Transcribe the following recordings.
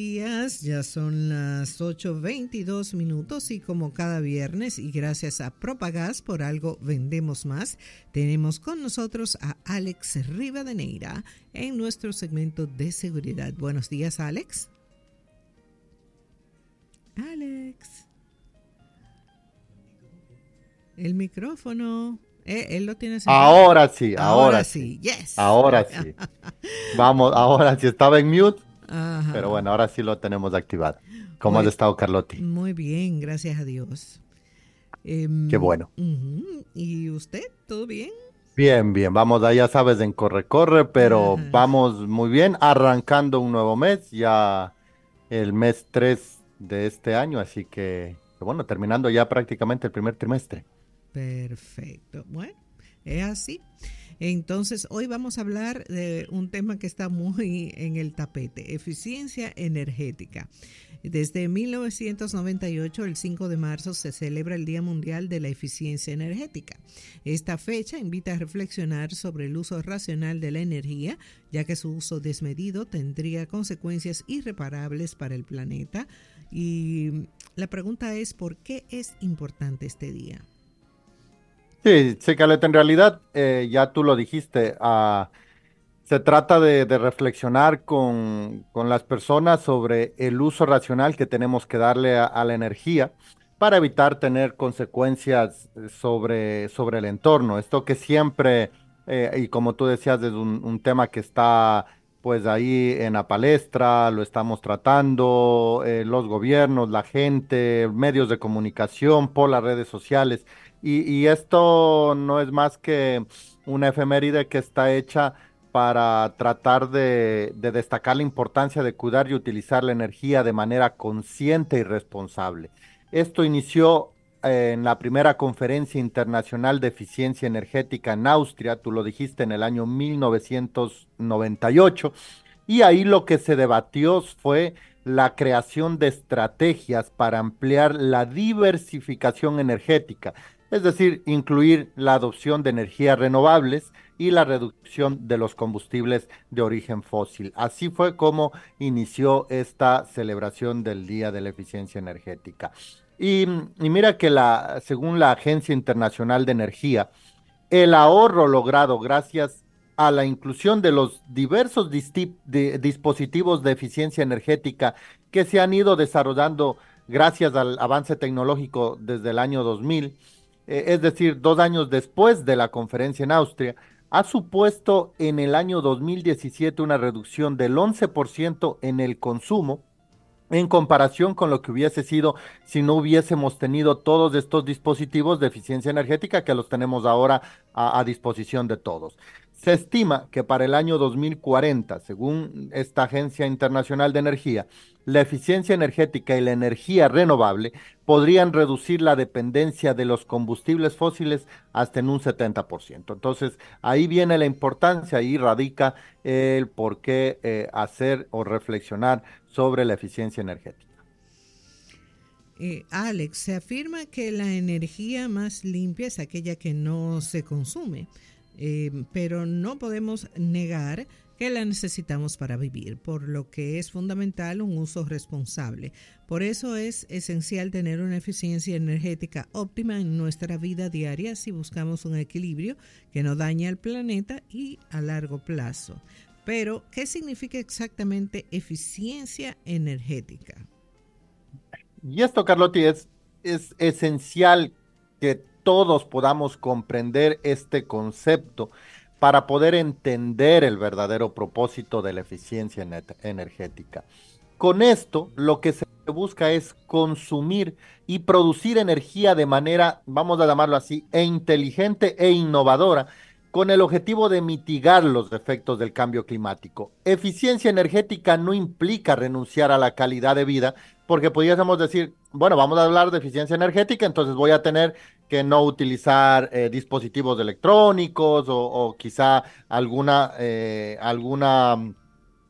días, ya son las 8.22 minutos y como cada viernes y gracias a Propagás por algo vendemos más, tenemos con nosotros a Alex Rivadeneira en nuestro segmento de seguridad. Buenos días Alex. Alex. El micrófono. Eh, él lo tiene Ahora sí, ahora, sí. Yes. Ahora sí. Vamos, ahora sí estaba en mute. Pero bueno, ahora sí lo tenemos activado. ¿Cómo has estado, Carlotti? Muy bien, gracias a Dios. Em, Qué bueno. ¿Y usted? ¿Todo bien? Bien, bien. Vamos, ya sabes, en corre-corre, pero vamos muy bien. Arrancando un nuevo mes, ya el mes 3 de este año, así que, bueno, terminando ya prácticamente el primer trimestre. Perfecto. Bueno, es así. Entonces, hoy vamos a hablar de un tema que está muy en el tapete, eficiencia energética. Desde 1998, el 5 de marzo, se celebra el Día Mundial de la Eficiencia Energética. Esta fecha invita a reflexionar sobre el uso racional de la energía, ya que su uso desmedido tendría consecuencias irreparables para el planeta. Y la pregunta es, ¿por qué es importante este día? Sí, sí, Caleta, en realidad, eh, ya tú lo dijiste, ah, se trata de, reflexionar con, las personas sobre el uso racional que tenemos que darle a, la energía para evitar tener consecuencias sobre, sobre el entorno. Esto que siempre, eh, y como tú decías, es un, tema que está pues ahí en la palestra, lo estamos tratando, eh, los gobiernos, la gente, medios de comunicación, por las redes sociales. Y, esto no es más que una efeméride que está hecha para tratar de, destacar la importancia de cuidar y utilizar la energía de manera consciente y responsable. Esto inició eh, en la primera conferencia internacional de eficiencia energética en Austria, tú lo dijiste en el año 1998, y ahí lo que se debatió fue la creación de estrategias para ampliar la diversificación energética es decir, incluir la adopción de energías renovables y la reducción de los combustibles de origen fósil. Así fue como inició esta celebración del Día de la Eficiencia Energética. Y, mira que la, según la Agencia Internacional de Energía, el ahorro logrado gracias a la inclusión de los diversos dispositivos de eficiencia energética que se han ido desarrollando gracias al avance tecnológico desde el año 2000, eh, es decir, dos años después de la conferencia en Austria, ha supuesto en el año 2017 una reducción del 11% en el consumo en comparación con lo que hubiese sido si no hubiésemos tenido todos estos dispositivos de eficiencia energética que los tenemos ahora a disposición de todos. Se estima que para el año 2040, según esta Agencia Internacional de Energía, la eficiencia energética y la energía renovable podrían reducir la dependencia de los combustibles fósiles hasta en un 70%. Entonces, ahí viene la importancia, ahí radica el por qué eh, hacer o reflexionar sobre la eficiencia energética. Eh, Alex, se afirma que la energía más limpia es aquella que no se consume. Eh, pero no podemos negar que la necesitamos para vivir, por lo que es fundamental un uso responsable. Por eso es esencial tener una eficiencia energética óptima en nuestra vida diaria si buscamos un equilibrio que no dañe al planeta y a largo plazo. Pero, ¿qué significa exactamente eficiencia energética? Y esto, Carlotti, es, es esencial que todos podamos comprender este concepto para poder entender el verdadero propósito de la eficiencia energética. Con esto, lo que se busca es consumir y producir energía de manera, vamos a llamarlo así, e inteligente e innovadora, con el objetivo de mitigar los efectos del cambio climático. Eficiencia energética no implica renunciar a la calidad de vida, porque podríamos decir, bueno, vamos a hablar de eficiencia energética, entonces voy a tener que no utilizar eh, dispositivos electrónicos o, quizá alguna, eh, alguna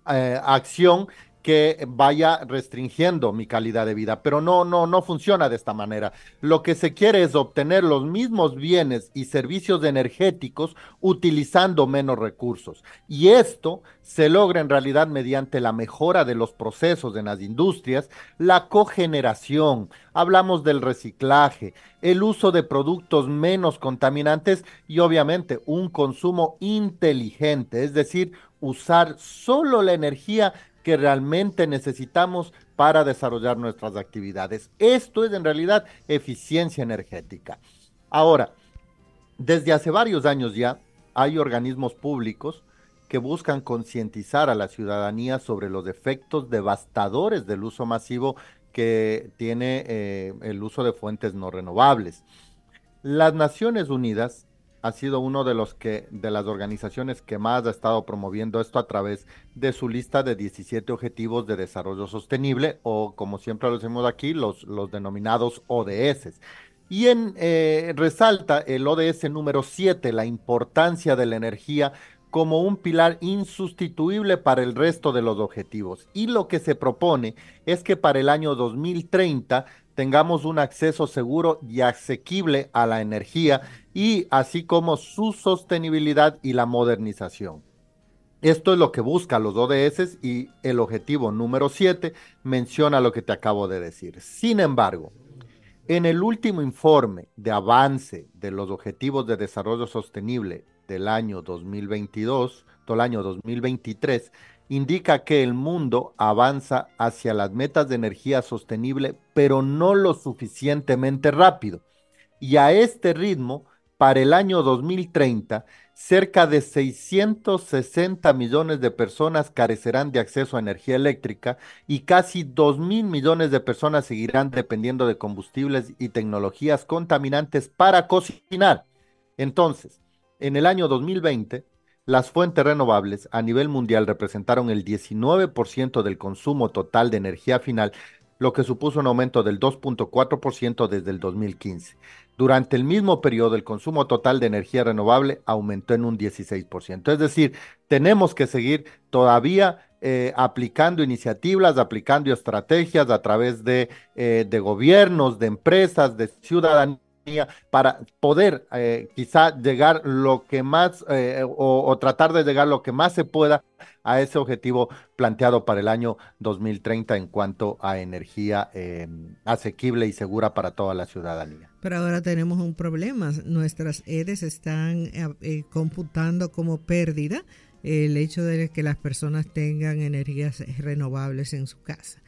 eh, acción que vaya restringiendo mi calidad de vida, pero no, no, no funciona de esta manera. Lo que se quiere es obtener los mismos bienes y servicios energéticos utilizando menos recursos. Y esto se logra en realidad mediante la mejora de los procesos en las industrias, la cogeneración, hablamos del reciclaje, el uso de productos menos contaminantes y obviamente un consumo inteligente, es decir, usar solo la energía que realmente necesitamos para desarrollar nuestras actividades. Esto es en realidad eficiencia energética. Ahora, desde hace varios años ya hay organismos públicos que buscan concientizar a la ciudadanía sobre los efectos devastadores del uso masivo que tiene eh, el uso de fuentes no renovables. Las Naciones Unidas ha sido uno de los que de las organizaciones que más ha estado promoviendo esto a través de su lista de 17 objetivos de desarrollo sostenible o como siempre lo decimos aquí los, los denominados ODS. Y en, eh, resalta el ODS número 7 la importancia de la energía como un pilar insustituible para el resto de los objetivos. Y lo que se propone es que para el año 2030 tengamos un acceso seguro y asequible a la energía y así como su sostenibilidad y la modernización. Esto es lo que busca los ODS y el objetivo número 7 menciona lo que te acabo de decir. Sin embargo, en el último informe de avance de los Objetivos de Desarrollo Sostenible del año 2022, todo el año 2023, indica que el mundo avanza hacia las metas de energía sostenible, pero no lo suficientemente rápido. Y a este ritmo, para el año 2030, cerca de 660 millones de personas carecerán de acceso a energía eléctrica y casi 2 mil millones de personas seguirán dependiendo de combustibles y tecnologías contaminantes para cocinar. Entonces, en el año 2020, las fuentes renovables a nivel mundial representaron el 19% del consumo total de energía final, lo que supuso un aumento del 2.4% desde el 2015. Durante el mismo periodo, el consumo total de energía renovable aumentó en un 16%. Es decir, tenemos que seguir todavía eh, aplicando iniciativas, aplicando estrategias a través de, eh, de gobiernos, de empresas, de ciudadanía para poder eh, quizá llegar lo que más eh, o, tratar de llegar lo que más se pueda a ese objetivo planteado para el año 2030 en cuanto a energía em, asequible y segura para toda la ciudadanía. Pero ahora tenemos un problema. Nuestras EDES están eh, computando como pérdida el hecho de que las personas tengan energías renovables en su casa.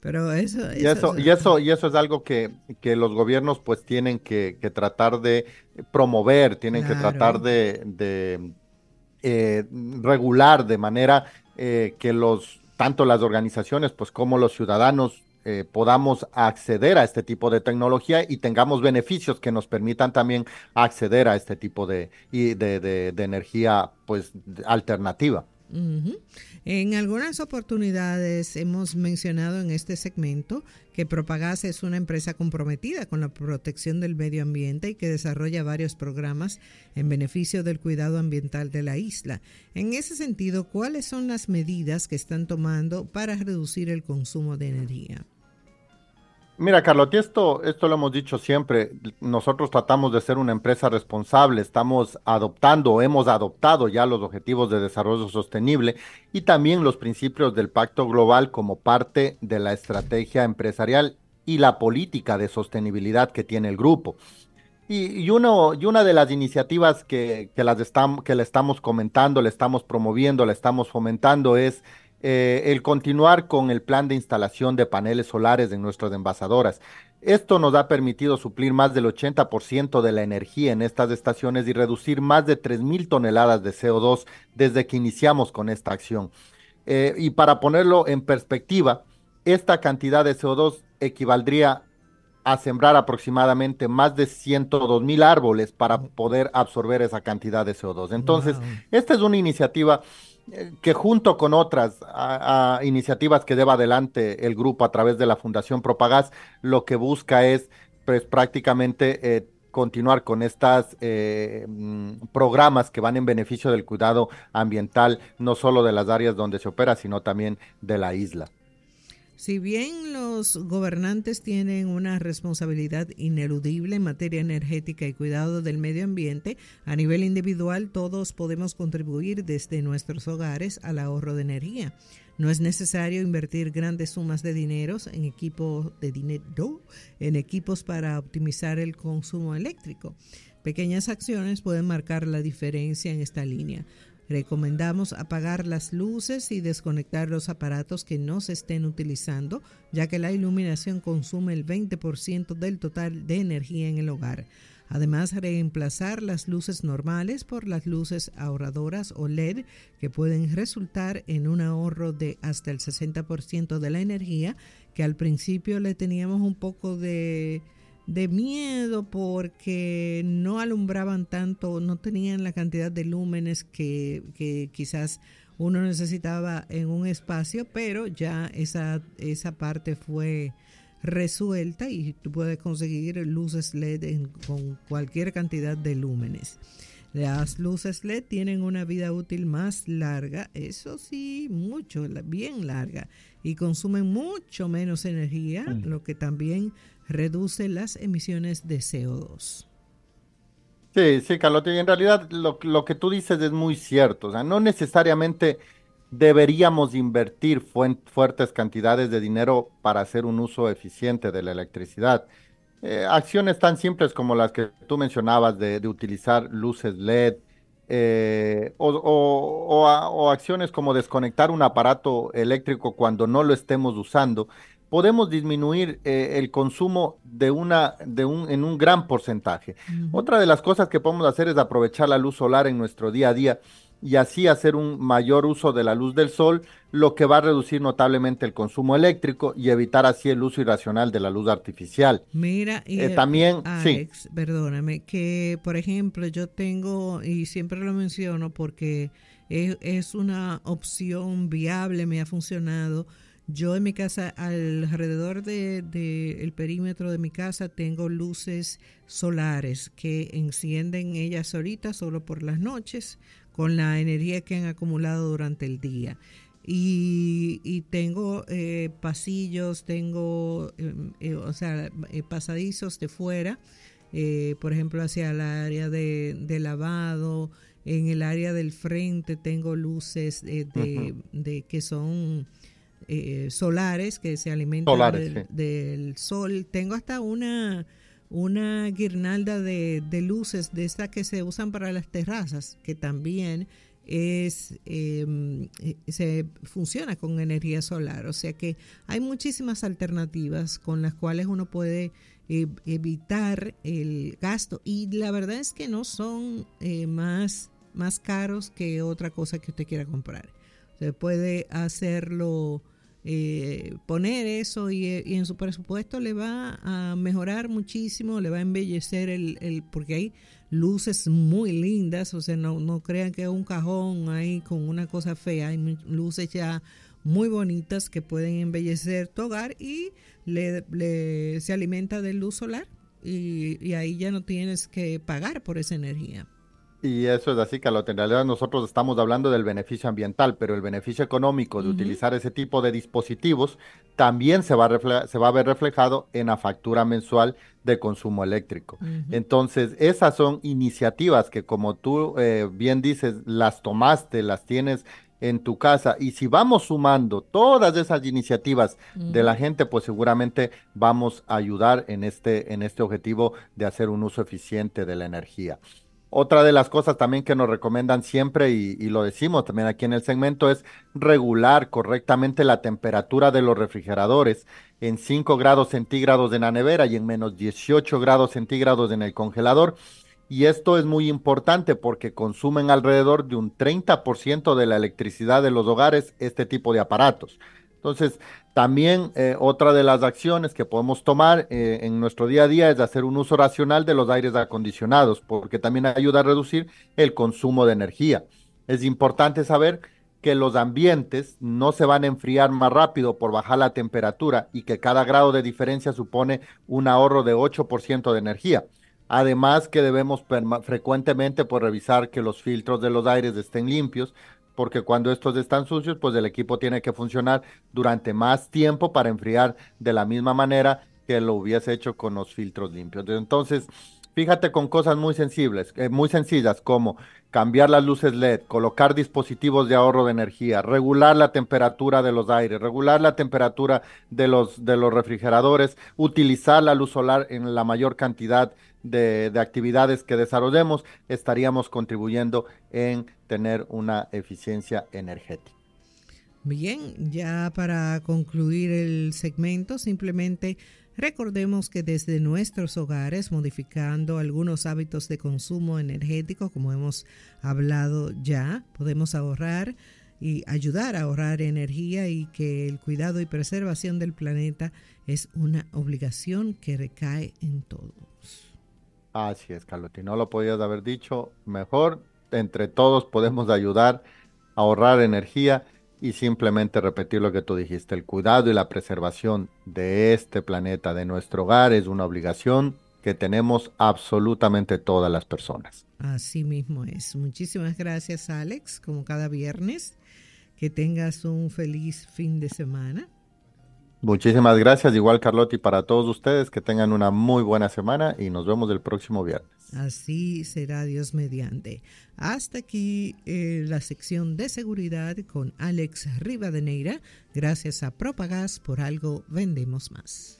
Pero eso, y eso, y eso, y eso es algo que, los gobiernos pues tienen que, tratar de promover, tienen que tratar de, eh, regular de manera eh, que los, tanto las organizaciones pues como los ciudadanos eh, podamos acceder a este tipo de tecnología y tengamos beneficios que nos permitan también acceder a este tipo de, de, de, de energía pues alternativa. En algunas oportunidades hemos mencionado en este segmento que Propagas es una empresa comprometida con la protección del medio ambiente y que desarrolla varios programas en beneficio del cuidado ambiental de la isla. En ese sentido, ¿cuáles son las medidas que están tomando para reducir el consumo de energía? Mira, Carlos, esto, esto lo hemos dicho siempre. Nosotros tratamos de ser una empresa responsable, estamos adoptando, hemos adoptado ya los objetivos de desarrollo sostenible y también los principios del Pacto Global como parte de la estrategia empresarial y la política de sostenibilidad que tiene el grupo. Y, uno, y una de las iniciativas que, que, las que le estamos comentando, le estamos promoviendo, le estamos fomentando es eh, el continuar con el plan de instalación de paneles solares en nuestras envasadoras. Esto nos ha permitido suplir más del 80% de la energía en estas estaciones y reducir más de 3.000 toneladas de CO2 desde que iniciamos con esta acción. Eh, y para ponerlo en perspectiva, esta cantidad de CO2 equivaldría a sembrar aproximadamente más de 102 mil árboles para poder absorber esa cantidad de CO2. Entonces, esta es una iniciativa que junto con otras iniciativas que lleva adelante el grupo a través de la Fundación Propagas, lo que busca es pues prácticamente eh, continuar con estos eh, mm, programas que van en beneficio del cuidado ambiental, no solo de las áreas donde se opera, sino también de la isla. Si bien los gobernantes tienen una responsabilidad ineludible en materia energética y cuidado del medio ambiente, a nivel individual todos podemos contribuir desde nuestros hogares al ahorro de energía. No es necesario invertir grandes sumas de dinero en equipos de dinero en equipos para optimizar el consumo eléctrico. Pequeñas acciones pueden marcar la diferencia en esta línea. Recomendamos apagar las luces y desconectar los aparatos que no se estén utilizando, ya que la iluminación consume el 20% del total de energía en el hogar. Además, reemplazar las luces normales por las luces ahorradoras o LED que pueden resultar en un ahorro de hasta el 60% de la energía, que al principio le teníamos un poco de de miedo porque no alumbraban tanto, no tenían la cantidad de lúmenes que, quizás uno necesitaba en un espacio, pero ya esa, esa parte fue resuelta y tú puedes conseguir luces LED con cualquier cantidad de lúmenes. Las luces LED tienen una vida útil más larga, eso sí, mucho, bien larga, y consumen mucho menos energía, mm. lo que también reduce las emisiones de CO2. Sí, sí, Carlota, y en realidad lo, que tú dices es muy cierto, o sea, no necesariamente deberíamos invertir fuertes cantidades de dinero para hacer un uso eficiente de la electricidad. Eh, acciones tan simples como las que tú mencionabas de, utilizar luces LED eh, o, acciones como desconectar un aparato eléctrico cuando no lo estemos usando podemos disminuir eh, el consumo de una, de un, en un gran porcentaje. Otra de las cosas que podemos hacer es aprovechar la luz solar en nuestro día a día y así hacer un mayor uso de la luz del sol, lo que va a reducir notablemente el consumo eléctrico y evitar así el uso irracional de la luz artificial. Mira, y eh, también, Alex, perdóname, que por ejemplo yo tengo, y siempre lo menciono porque es, es una opción viable, me ha funcionado, yo en mi casa, alrededor del de, el perímetro de mi casa, tengo luces solares que encienden ellas solitas solo por las noches con la energía que han acumulado durante el día. Y, tengo eh, pasillos, tengo, em, eh, o sea, eh, pasadizos de fuera, por ejemplo, hacia el área de, lavado. En el área del frente tengo luces de, de que son eh, solares que se alimentan del, sol. Tengo hasta una, una guirnalda de, luces de estas que se usan para las terrazas, que también es em, eh, se funciona con energía solar. O sea que hay muchísimas alternativas con las cuales uno puede eh, evitar el gasto. Y la verdad es que no son más, más caros que otra cosa que usted quiera comprar. Se puede hacerlo eh, poner eso eh, y, en su presupuesto le va a mejorar muchísimo, le va a embellecer el, el porque hay luces muy lindas, o sea, no, no crean que es un cajón ahí con una cosa fea, hay luces ya muy bonitas que pueden embellecer tu hogar y le, se alimenta de luz solar y, y ahí ya no tienes que pagar por esa energía. Y eso es así, Carlota. En realidad nosotros estamos hablando del beneficio ambiental, pero el beneficio económico de utilizar ese tipo de dispositivos también se va, a se va a ver reflejado en la factura mensual de consumo eléctrico. Entonces, esas son iniciativas que como tú eh, bien dices, las tomaste, las tienes en tu casa. Y si vamos sumando todas esas iniciativas de la gente, pues seguramente vamos a ayudar en este, en este objetivo de hacer un uso eficiente de la energía. Otra de las cosas también que nos recomiendan siempre, y, lo decimos también aquí en el segmento, es regular correctamente la temperatura de los refrigeradores en 5 grados centígrados en la nevera y en menos 18 grados centígrados en el congelador. Y esto es muy importante porque consumen alrededor de un 30% de la electricidad de los hogares este tipo de aparatos. Entonces, también eh, otra de las acciones que podemos tomar eh, en nuestro día a día es hacer un uso racional de los aires acondicionados, porque también ayuda a reducir el consumo de energía. Es importante saber que los ambientes no se van a enfriar más rápido por bajar la temperatura y que cada grado de diferencia supone un ahorro de 8% de energía. Además que debemos frecuentemente pues, revisar que los filtros de los aires estén limpios porque cuando estos están sucios, pues el equipo tiene que funcionar durante más tiempo para enfriar de la misma manera que lo hubiese hecho con los filtros limpios. Entonces, fíjate con cosas muy sensibles, eh, muy sencillas como cambiar las luces LED, colocar dispositivos de ahorro de energía, regular la temperatura de los aires, regular la temperatura de los, de los refrigeradores, utilizar la luz solar en la mayor cantidad de, de actividades que desarrollemos, estaríamos contribuyendo en tener una eficiencia energética. Bien, ya para concluir el segmento, simplemente Recordemos que desde nuestros hogares, modificando algunos hábitos de consumo energético, como hemos hablado ya, podemos ahorrar y ayudar a ahorrar energía y que el cuidado y preservación del planeta es una obligación que recae en todos. Así es, Carlotti, no lo podías haber dicho mejor. Entre todos podemos ayudar a ahorrar energía y simplemente repetir lo que tú dijiste, el cuidado y la preservación de este planeta, de nuestro hogar, es una obligación que tenemos absolutamente todas las personas. Así mismo es. Muchísimas gracias, Alex, como cada viernes. Que tengas un feliz fin de semana. Muchísimas gracias, igual Carlotti, para todos ustedes, que tengan una muy buena semana y nos vemos el próximo viernes. Así será Dios mediante. Hasta aquí eh, la sección de seguridad con Alex Rivadeneira. Gracias a Propagas por algo vendemos más.